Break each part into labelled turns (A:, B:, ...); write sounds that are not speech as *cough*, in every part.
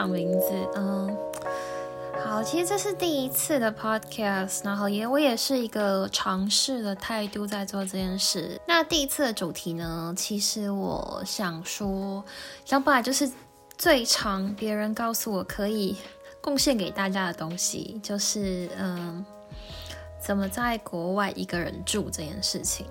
A: 还没有想名字。嗯，好，其实这是第一次的 podcast，然后也我也是一个尝试的态度在做这件事。那第一次的主题呢，其实我想说，想本来就是最常别人告诉我可以贡献给大家的东西，就是嗯，怎么在国外一个人住这件事情。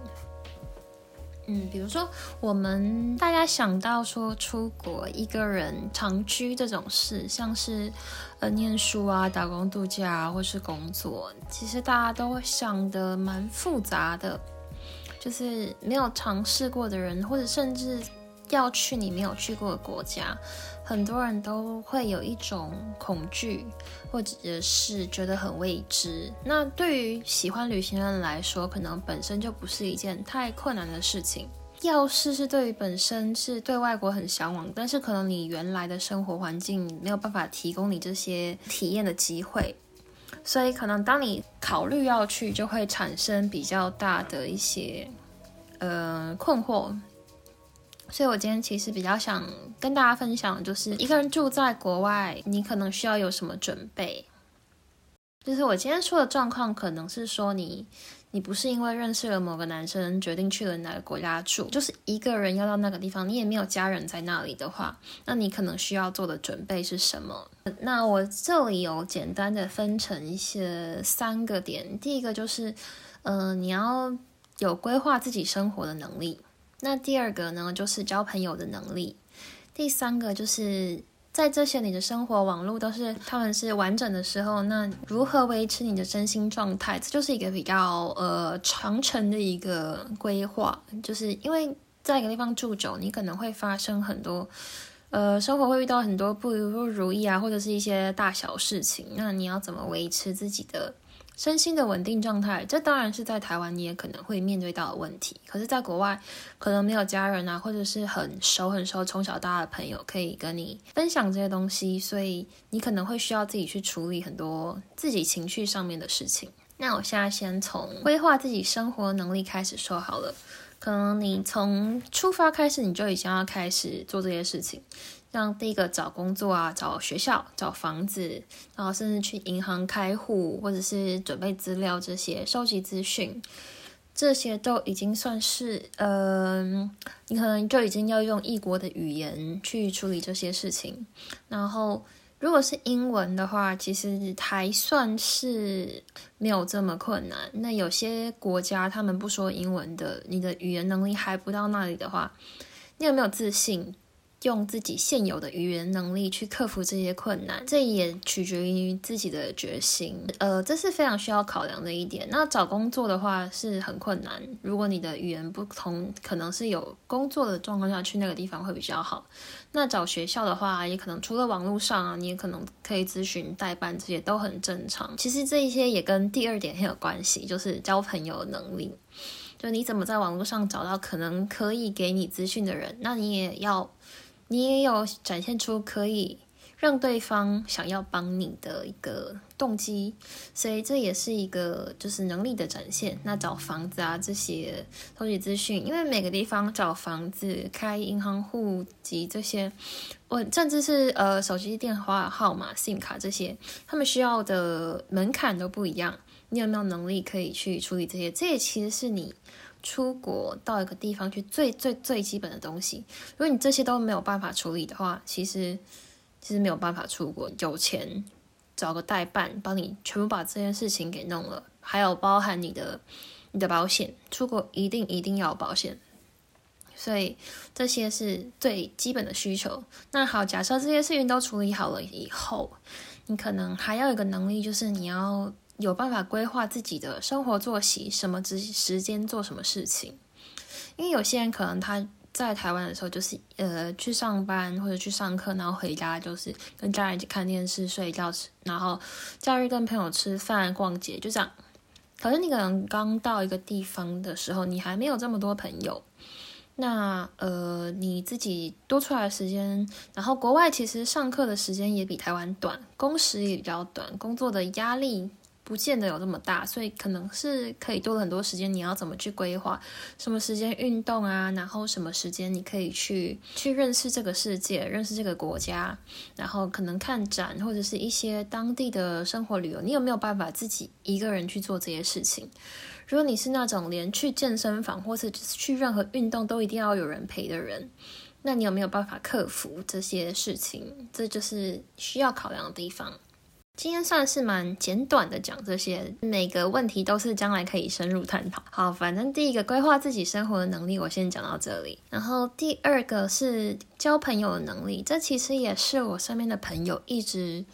A: 嗯，比如说我们大家想到说出国一个人长居这种事，像是呃念书啊、打工度假，或是工作，其实大家都会想的蛮复杂的，就是没有尝试过的人，或者甚至要去你没有去过的国家。很多人都会有一种恐惧，或者是觉得很未知。那对于喜欢旅行的人来说，可能本身就不是一件太困难的事情。要是是对于本身是对外国很向往，但是可能你原来的生活环境没有办法提供你这些体验的机会，所以可能当你考虑要去，就会产生比较大的一些呃困惑。所以，我今天其实比较想跟大家分享，就是一个人住在国外，你可能需要有什么准备。就是我今天说的状况，可能是说你，你不是因为认识了某个男生决定去了哪个国家住，就是一个人要到那个地方，你也没有家人在那里的话，那你可能需要做的准备是什么？那我这里有简单的分成一些三个点，第一个就是，呃，你要有规划自己生活的能力。那第二个呢，就是交朋友的能力；第三个就是在这些你的生活网络都是他们是完整的时候，那如何维持你的身心状态，这就是一个比较呃长程的一个规划。就是因为在一个地方住久，你可能会发生很多呃生活会遇到很多不不如意啊，或者是一些大小事情，那你要怎么维持自己的？身心的稳定状态，这当然是在台湾你也可能会面对到的问题。可是，在国外可能没有家人啊，或者是很熟很熟、从小到大的朋友可以跟你分享这些东西，所以你可能会需要自己去处理很多自己情绪上面的事情。那我现在先从规划自己生活能力开始说好了。可能你从出发开始，你就已经要开始做这些事情。像第一个找工作啊，找学校，找房子，然后甚至去银行开户，或者是准备资料这些，收集资讯，这些都已经算是，嗯，你可能就已经要用异国的语言去处理这些事情。然后，如果是英文的话，其实还算是没有这么困难。那有些国家他们不说英文的，你的语言能力还不到那里的话，你有没有自信？用自己现有的语言能力去克服这些困难，这也取决于自己的决心。呃，这是非常需要考量的一点。那找工作的话是很困难，如果你的语言不同，可能是有工作的状况下去那个地方会比较好。那找学校的话，也可能除了网络上啊，你也可能可以咨询代办，这些都很正常。其实这一些也跟第二点很有关系，就是交朋友能力。就你怎么在网络上找到可能可以给你资讯的人，那你也要。你也有展现出可以让对方想要帮你的一个动机，所以这也是一个就是能力的展现。那找房子啊这些收集资讯，因为每个地方找房子、开银行户籍这些，我甚至是呃手机电话号码、SIM 卡这些，他们需要的门槛都不一样。你有没有能力可以去处理这些？这也其实是你。出国到一个地方去，最最最基本的东西，如果你这些都没有办法处理的话，其实其实没有办法出国。有钱找个代办帮你全部把这件事情给弄了，还有包含你的你的保险，出国一定一定要有保险。所以这些是最基本的需求。那好，假设这些事情都处理好了以后，你可能还要有一个能力，就是你要。有办法规划自己的生活作息，什么时时间做什么事情？因为有些人可能他在台湾的时候，就是呃去上班或者去上课，然后回家就是跟家人一起看电视、睡觉，然后假日跟朋友吃饭、逛街，就这样。可是你可能刚到一个地方的时候，你还没有这么多朋友，那呃你自己多出来的时间，然后国外其实上课的时间也比台湾短，工时也比较短，工作的压力。不见得有这么大，所以可能是可以多了很多时间。你要怎么去规划？什么时间运动啊？然后什么时间你可以去去认识这个世界，认识这个国家？然后可能看展或者是一些当地的生活旅游。你有没有办法自己一个人去做这些事情？如果你是那种连去健身房或是去任何运动都一定要有人陪的人，那你有没有办法克服这些事情？这就是需要考量的地方。今天算是蛮简短的讲这些，每个问题都是将来可以深入探讨。好，反正第一个规划自己生活的能力，我先讲到这里。然后第二个是交朋友的能力，这其实也是我身边的朋友一直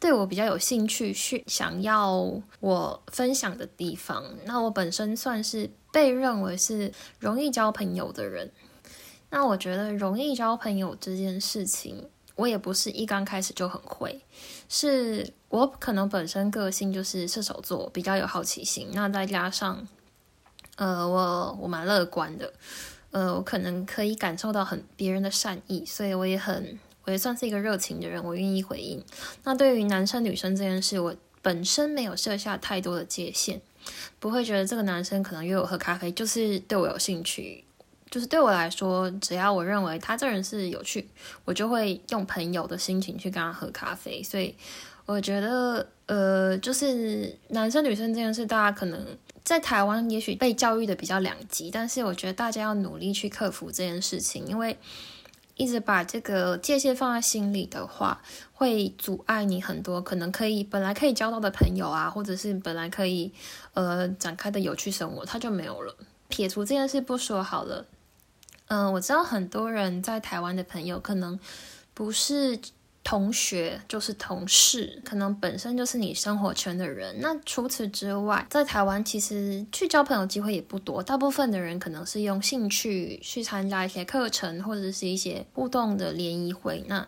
A: 对我比较有兴趣去想要我分享的地方。那我本身算是被认为是容易交朋友的人，那我觉得容易交朋友这件事情。我也不是一刚开始就很会，是我可能本身个性就是射手座，比较有好奇心。那再加上，呃，我我蛮乐观的，呃，我可能可以感受到很别人的善意，所以我也很，我也算是一个热情的人，我愿意回应。那对于男生女生这件事，我本身没有设下太多的界限，不会觉得这个男生可能约我喝咖啡就是对我有兴趣。就是对我来说，只要我认为他这人是有趣，我就会用朋友的心情去跟他喝咖啡。所以我觉得，呃，就是男生女生这件事，大家可能在台湾也许被教育的比较两极，但是我觉得大家要努力去克服这件事情，因为一直把这个界限放在心里的话，会阻碍你很多可能可以本来可以交到的朋友啊，或者是本来可以呃展开的有趣生活，它就没有了。撇除这件事不说好了。嗯，我知道很多人在台湾的朋友可能不是同学，就是同事，可能本身就是你生活圈的人。那除此之外，在台湾其实去交朋友机会也不多，大部分的人可能是用兴趣去参加一些课程或者是一些互动的联谊会。那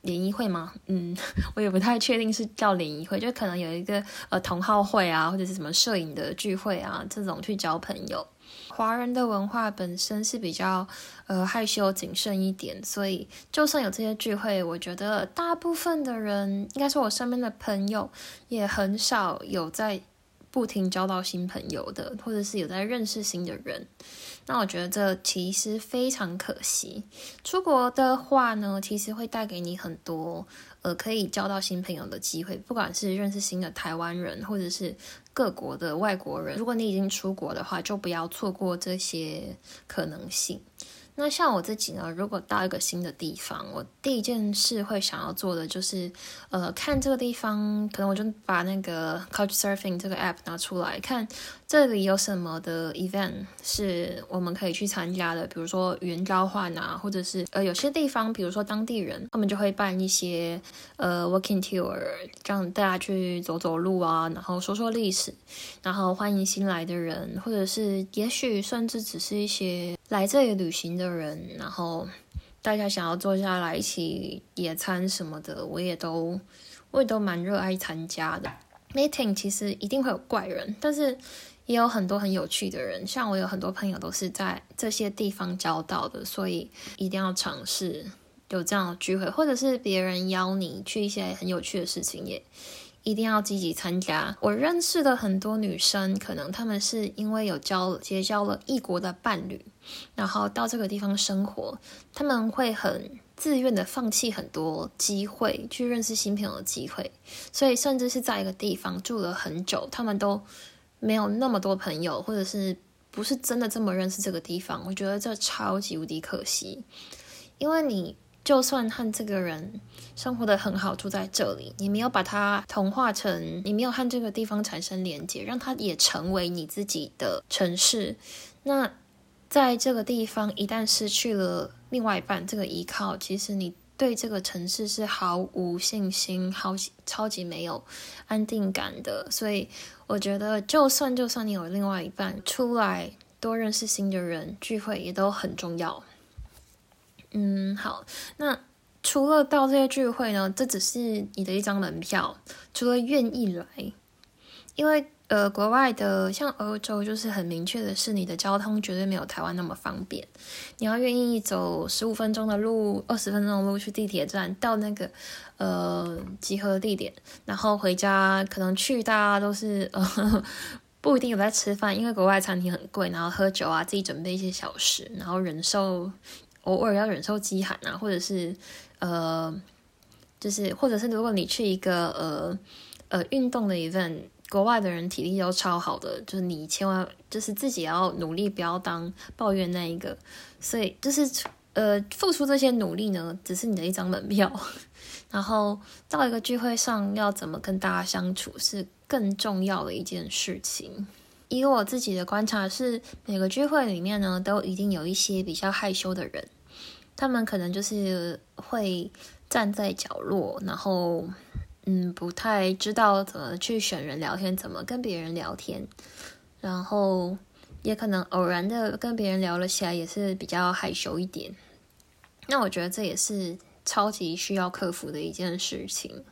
A: 联谊会吗？嗯，*laughs* 我也不太确定是叫联谊会，就可能有一个呃同好会啊，或者是什么摄影的聚会啊，这种去交朋友。华人的文化本身是比较呃害羞谨慎一点，所以就算有这些聚会，我觉得大部分的人，应该说我身边的朋友，也很少有在不停交到新朋友的，或者是有在认识新的人。那我觉得这其实非常可惜。出国的话呢，其实会带给你很多呃可以交到新朋友的机会，不管是认识新的台湾人，或者是。各国的外国人，如果你已经出国的话，就不要错过这些可能性。那像我自己呢，如果到一个新的地方，我第一件事会想要做的就是，呃，看这个地方，可能我就把那个 Couchsurfing 这个 app 拿出来看。这里有什么的 event 是我们可以去参加的？比如说语言交换啊，或者是呃有些地方，比如说当地人，他们就会办一些呃 walking tour，让大家去走走路啊，然后说说历史，然后欢迎新来的人，或者是也许甚至只是一些来这里旅行的人，然后大家想要坐下来一起野餐什么的，我也都我也都蛮热爱参加的。meeting 其实一定会有怪人，但是。也有很多很有趣的人，像我有很多朋友都是在这些地方交到的，所以一定要尝试有这样的聚会，或者是别人邀你去一些很有趣的事情，也一定要积极参加。我认识的很多女生，可能她们是因为有交结交了异国的伴侣，然后到这个地方生活，他们会很自愿的放弃很多机会去认识新朋友的机会，所以甚至是在一个地方住了很久，他们都。没有那么多朋友，或者是不是真的这么认识这个地方？我觉得这超级无敌可惜。因为你就算和这个人生活的很好，住在这里，你没有把他同化成，你没有和这个地方产生连接，让他也成为你自己的城市。那在这个地方一旦失去了另外一半这个依靠，其实你。对这个城市是毫无信心，好超级没有安定感的，所以我觉得，就算就算你有另外一半出来，多认识新的人，聚会也都很重要。嗯，好，那除了到这些聚会呢，这只是你的一张门票。除了愿意来，因为呃，国外的像欧洲，就是很明确的是，你的交通绝对没有台湾那么方便。你要愿意走十五分钟的路、二十分钟的路去地铁站，到那个呃集合地点，然后回家，可能去大家都是呃 *laughs* 不一定有在吃饭，因为国外餐厅很贵，然后喝酒啊，自己准备一些小食，然后忍受偶尔要忍受饥寒啊，或者是呃，就是或者是如果你去一个呃呃运动的 event。国外的人体力都超好的，就是你千万就是自己要努力，不要当抱怨那一个。所以就是呃，付出这些努力呢，只是你的一张门票。*laughs* 然后到一个聚会上要怎么跟大家相处，是更重要的一件事情。以我自己的观察是，每个聚会里面呢，都一定有一些比较害羞的人，他们可能就是会站在角落，然后。嗯，不太知道怎么去选人聊天，怎么跟别人聊天，然后也可能偶然的跟别人聊了起来，也是比较害羞一点。那我觉得这也是超级需要克服的一件事情，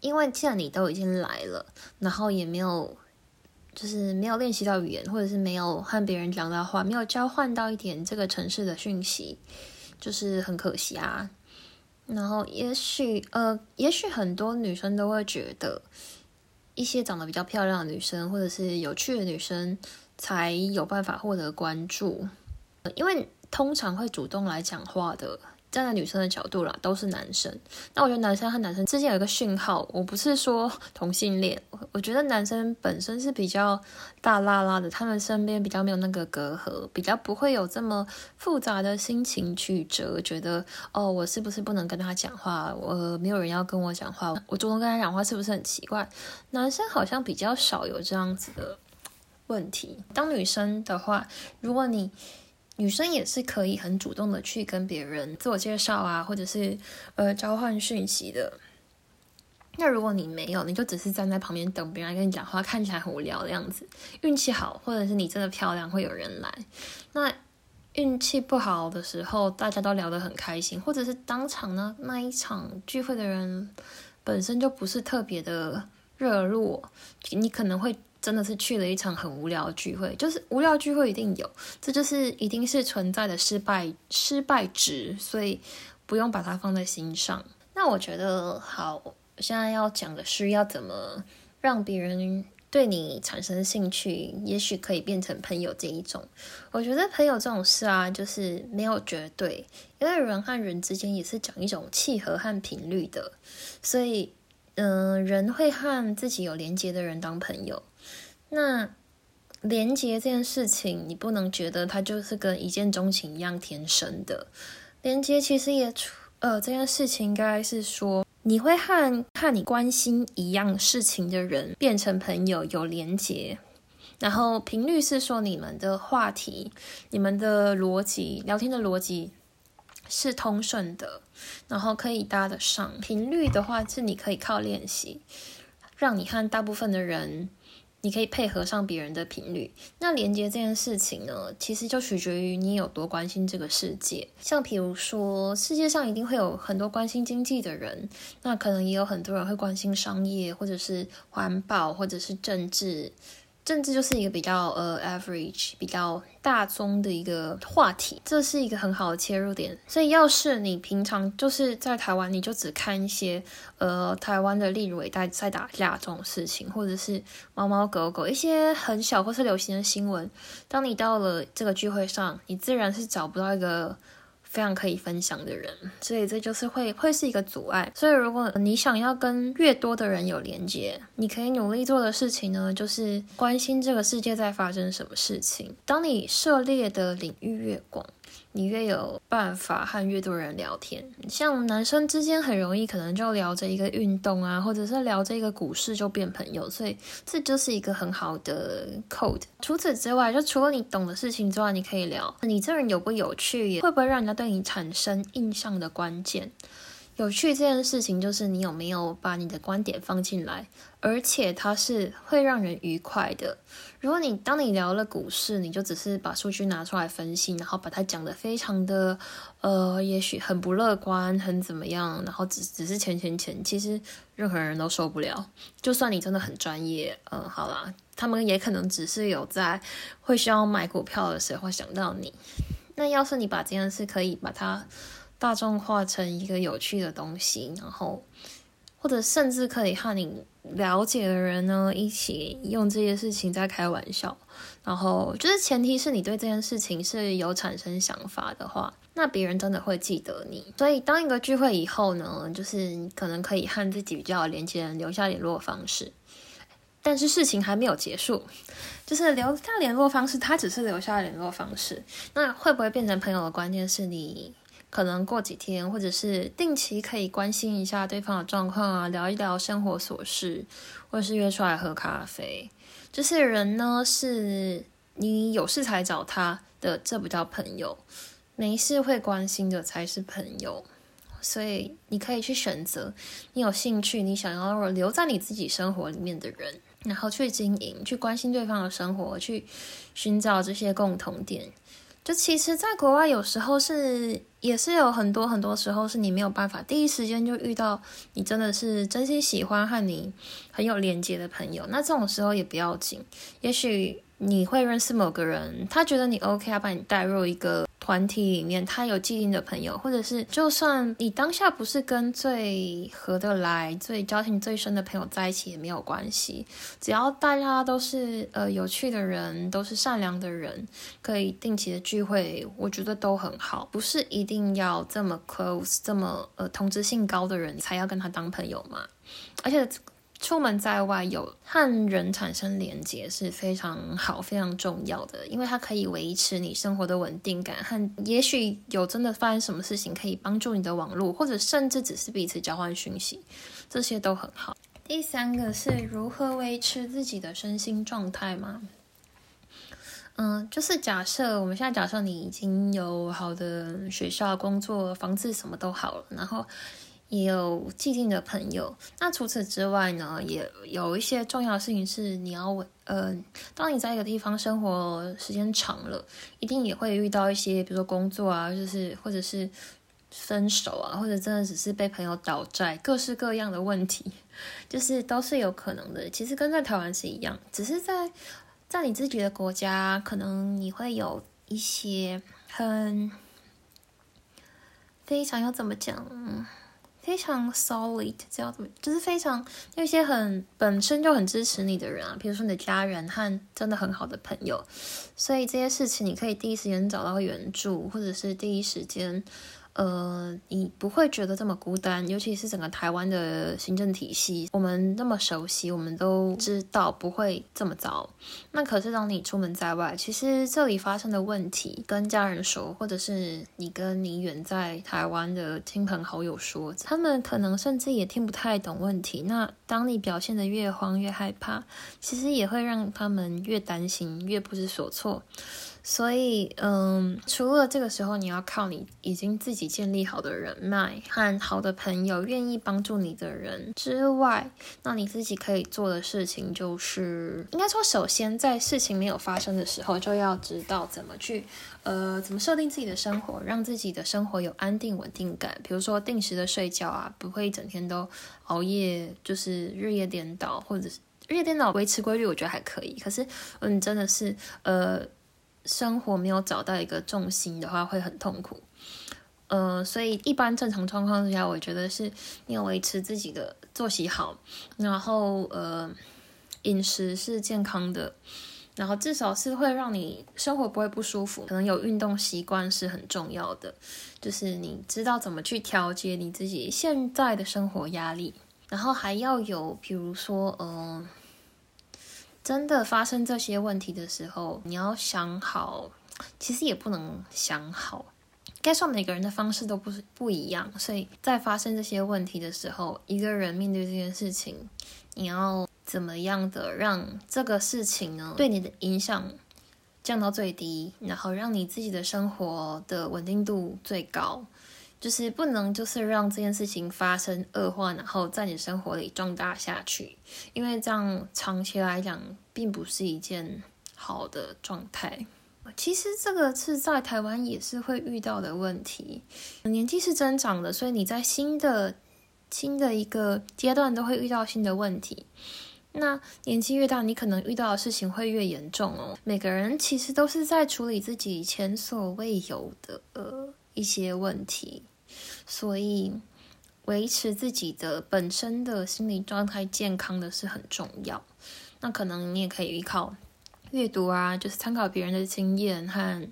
A: 因为既然你都已经来了，然后也没有就是没有练习到语言，或者是没有和别人讲到话，没有交换到一点这个城市的讯息，就是很可惜啊。然后，也许呃，也许很多女生都会觉得，一些长得比较漂亮的女生，或者是有趣的女生，才有办法获得关注，因为通常会主动来讲话的。站在女生的角度啦，都是男生。那我觉得男生和男生之间有一个讯号，我不是说同性恋，我觉得男生本身是比较大拉拉的，他们身边比较没有那个隔阂，比较不会有这么复杂的心情曲折，觉得哦，我是不是不能跟他讲话？我没有人要跟我讲话，我主动跟他讲话是不是很奇怪？男生好像比较少有这样子的问题。当女生的话，如果你。女生也是可以很主动的去跟别人自我介绍啊，或者是呃交换讯息的。那如果你没有，你就只是站在旁边等别人跟你讲话，看起来很无聊的样子。运气好，或者是你真的漂亮，会有人来。那运气不好的时候，大家都聊得很开心，或者是当场呢那一场聚会的人本身就不是特别的热络，你可能会。真的是去了一场很无聊的聚会，就是无聊聚会一定有，这就是一定是存在的失败失败值，所以不用把它放在心上。那我觉得好，现在要讲的是要怎么让别人对你产生兴趣，也许可以变成朋友这一种。我觉得朋友这种事啊，就是没有绝对，因为人和人之间也是讲一种契合和频率的，所以嗯，人会和自己有连接的人当朋友。那连接这件事情，你不能觉得它就是跟一见钟情一样天生的。连接其实也出呃，这件事情应该是说，你会和和你关心一样事情的人变成朋友，有连接。然后频率是说，你们的话题、你们的逻辑、聊天的逻辑是通顺的，然后可以搭得上。频率的话，是你可以靠练习，让你和大部分的人。你可以配合上别人的频率，那连接这件事情呢，其实就取决于你有多关心这个世界。像比如说，世界上一定会有很多关心经济的人，那可能也有很多人会关心商业，或者是环保，或者是政治。政治就是一个比较呃 average 比较大宗的一个话题，这是一个很好的切入点。所以，要是你平常就是在台湾，你就只看一些呃台湾的立委在在打架这种事情，或者是猫猫狗狗一些很小或是流行的新闻。当你到了这个聚会上，你自然是找不到一个。非常可以分享的人，所以这就是会会是一个阻碍。所以如果你想要跟越多的人有连接，你可以努力做的事情呢，就是关心这个世界在发生什么事情。当你涉猎的领域越广。你越有办法和越多人聊天，像男生之间很容易可能就聊着一个运动啊，或者是聊着一个股市就变朋友，所以这就是一个很好的 code。除此之外，就除了你懂的事情之外，你可以聊你这人有不有趣，会不会让人家对你产生印象的关键。有趣这件事情就是你有没有把你的观点放进来，而且它是会让人愉快的。如果你当你聊了股市，你就只是把数据拿出来分析，然后把它讲的非常的，呃，也许很不乐观，很怎么样，然后只只是钱钱钱，其实任何人都受不了。就算你真的很专业，嗯，好啦，他们也可能只是有在会需要买股票的时候想到你。那要是你把这件事可以把它大众化成一个有趣的东西，然后。或者甚至可以和你了解的人呢，一起用这些事情在开玩笑。然后就是前提是你对这件事情是有产生想法的话，那别人真的会记得你。所以当一个聚会以后呢，就是可能可以和自己比较连接人留下联络方式。但是事情还没有结束，就是留下联络方式，他只是留下联络方式。那会不会变成朋友的关键是你？可能过几天，或者是定期可以关心一下对方的状况啊，聊一聊生活琐事，或者是约出来喝咖啡。这些人呢，是你有事才找他的，这不叫朋友；没事会关心的才是朋友。所以你可以去选择你有兴趣、你想要留在你自己生活里面的人，然后去经营、去关心对方的生活，去寻找这些共同点。就其实，在国外有时候是也是有很多很多时候是你没有办法第一时间就遇到你真的是真心喜欢和你很有连接的朋友，那这种时候也不要紧，也许。你会认识某个人，他觉得你 OK，啊把你带入一个团体里面，他有既定的朋友，或者是就算你当下不是跟最合得来、最交情最深的朋友在一起也没有关系，只要大家都是呃有趣的人，都是善良的人，可以定期的聚会，我觉得都很好，不是一定要这么 close、这么呃同质性高的人才要跟他当朋友嘛，而且。出门在外有和人产生连接是非常好、非常重要的，因为它可以维持你生活的稳定感，和也许有真的发生什么事情可以帮助你的网络，或者甚至只是彼此交换讯息，这些都很好。第三个是如何维持自己的身心状态吗？嗯，就是假设我们现在假设你已经有好的学校、工作、房子，什么都好了，然后。也有既定的朋友，那除此之外呢，也有一些重要的事情是你要呃，当你在一个地方生活时间长了，一定也会遇到一些，比如说工作啊，就是或者是分手啊，或者真的只是被朋友倒债，各式各样的问题，*laughs* 就是都是有可能的。其实跟在台湾是一样，只是在在你自己的国家，可能你会有一些很非常要怎么讲？非常 solid，这样子就是非常那些很本身就很支持你的人啊，比如说你的家人和真的很好的朋友，所以这些事情你可以第一时间找到援助，或者是第一时间。呃，你不会觉得这么孤单，尤其是整个台湾的行政体系，我们那么熟悉，我们都知道不会这么糟。那可是当你出门在外，其实这里发生的问题，跟家人说，或者是你跟你远在台湾的亲朋好友说，他们可能甚至也听不太懂问题。那当你表现的越慌越害怕，其实也会让他们越担心，越不知所措。所以，嗯，除了这个时候你要靠你已经自己建立好的人脉和好的朋友，愿意帮助你的人之外，那你自己可以做的事情就是，应该说，首先在事情没有发生的时候，就要知道怎么去，呃，怎么设定自己的生活，让自己的生活有安定稳定感。比如说，定时的睡觉啊，不会整天都熬夜，就是日夜颠倒，或者是日夜颠倒维持规律，我觉得还可以。可是，嗯，真的是，呃。生活没有找到一个重心的话，会很痛苦。呃，所以一般正常状况之下，我觉得是你要维持自己的作息好，然后呃饮食是健康的，然后至少是会让你生活不会不舒服。可能有运动习惯是很重要的，就是你知道怎么去调节你自己现在的生活压力，然后还要有，比如说，嗯。真的发生这些问题的时候，你要想好，其实也不能想好，该说每个人的方式都不是不一样，所以在发生这些问题的时候，一个人面对这件事情，你要怎么样的让这个事情呢对你的影响降到最低，然后让你自己的生活的稳定度最高。就是不能就是让这件事情发生恶化，然后在你生活里壮大下去，因为这样长期来讲并不是一件好的状态。其实这个是在台湾也是会遇到的问题，年纪是增长的，所以你在新的新的一个阶段都会遇到新的问题。那年纪越大，你可能遇到的事情会越严重哦。每个人其实都是在处理自己前所未有的呃一些问题，所以维持自己的本身的心理状态健康的是很重要。那可能你也可以依靠阅读啊，就是参考别人的经验和。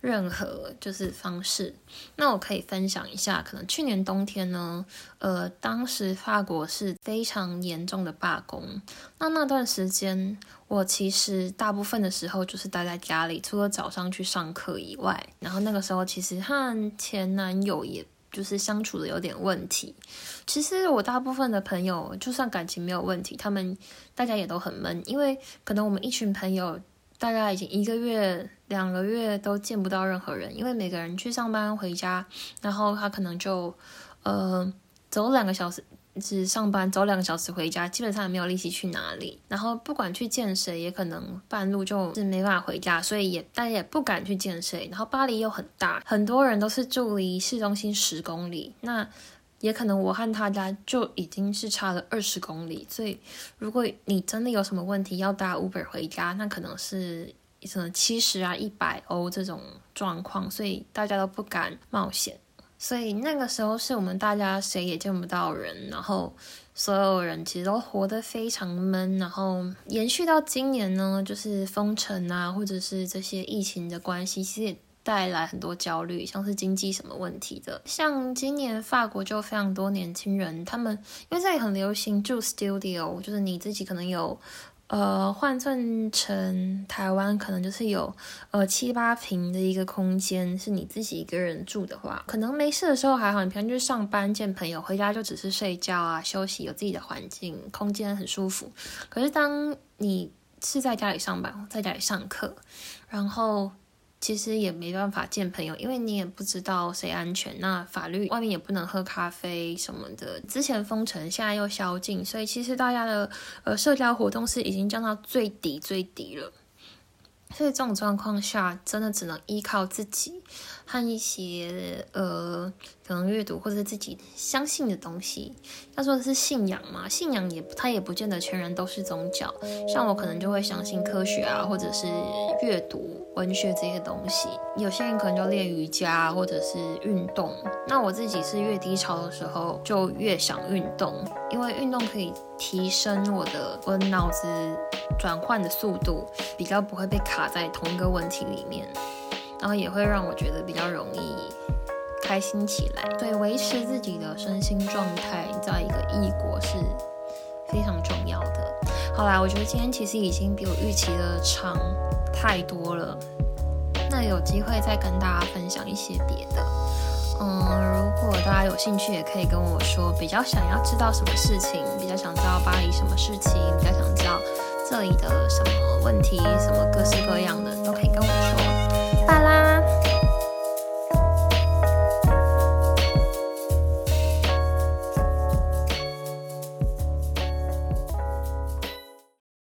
A: 任何就是方式，那我可以分享一下。可能去年冬天呢，呃，当时法国是非常严重的罢工。那那段时间，我其实大部分的时候就是待在家里，除了早上去上课以外。然后那个时候，其实和前男友也就是相处的有点问题。其实我大部分的朋友，就算感情没有问题，他们大家也都很闷，因为可能我们一群朋友。大概已经一个月、两个月都见不到任何人，因为每个人去上班回家，然后他可能就，呃，走两个小时只上班，走两个小时回家，基本上也没有力气去哪里。然后不管去见谁，也可能半路就是没办法回家，所以也大家也不敢去见谁。然后巴黎又很大，很多人都是住离市中心十公里，那。也可能我和他家就已经是差了二十公里，所以如果你真的有什么问题要搭 Uber 回家，那可能是什么七十啊、一百欧这种状况，所以大家都不敢冒险。所以那个时候是我们大家谁也见不到人，然后所有人其实都活得非常闷，然后延续到今年呢，就是封城啊，或者是这些疫情的关系，其实也。带来很多焦虑，像是经济什么问题的。像今年法国就非常多年轻人，他们因为这里很流行住 studio，就是你自己可能有，呃，换算成台湾可能就是有呃七八平的一个空间，是你自己一个人住的话，可能没事的时候还好，你平常就是上班见朋友，回家就只是睡觉啊休息，有自己的环境空间很舒服。可是当你是在家里上班，在家里上课，然后。其实也没办法见朋友，因为你也不知道谁安全。那法律外面也不能喝咖啡什么的。之前封城，现在又宵禁，所以其实大家的呃社交活动是已经降到最低最低了。所以这种状况下，真的只能依靠自己和一些呃，可能阅读或者自己相信的东西。要说的是信仰嘛，信仰也它也不见得全然都是宗教。像我可能就会相信科学啊，或者是阅读文学这些东西。有些人可能就练瑜伽或者是运动。那我自己是越低潮的时候就越想运动，因为运动可以提升我的我脑子转换的速度，比较不会被。卡在同一个问题里面，然后也会让我觉得比较容易开心起来。所以维持自己的身心状态，在一个异国是非常重要的。好啦，我觉得今天其实已经比我预期的长太多了。那有机会再跟大家分享一些别的。嗯，如果大家有兴趣，也可以跟我说，比较想要知道什么事情，比较想知道巴黎什么事情，比较想知道。这里的什么问题，什么各式各样的都可以。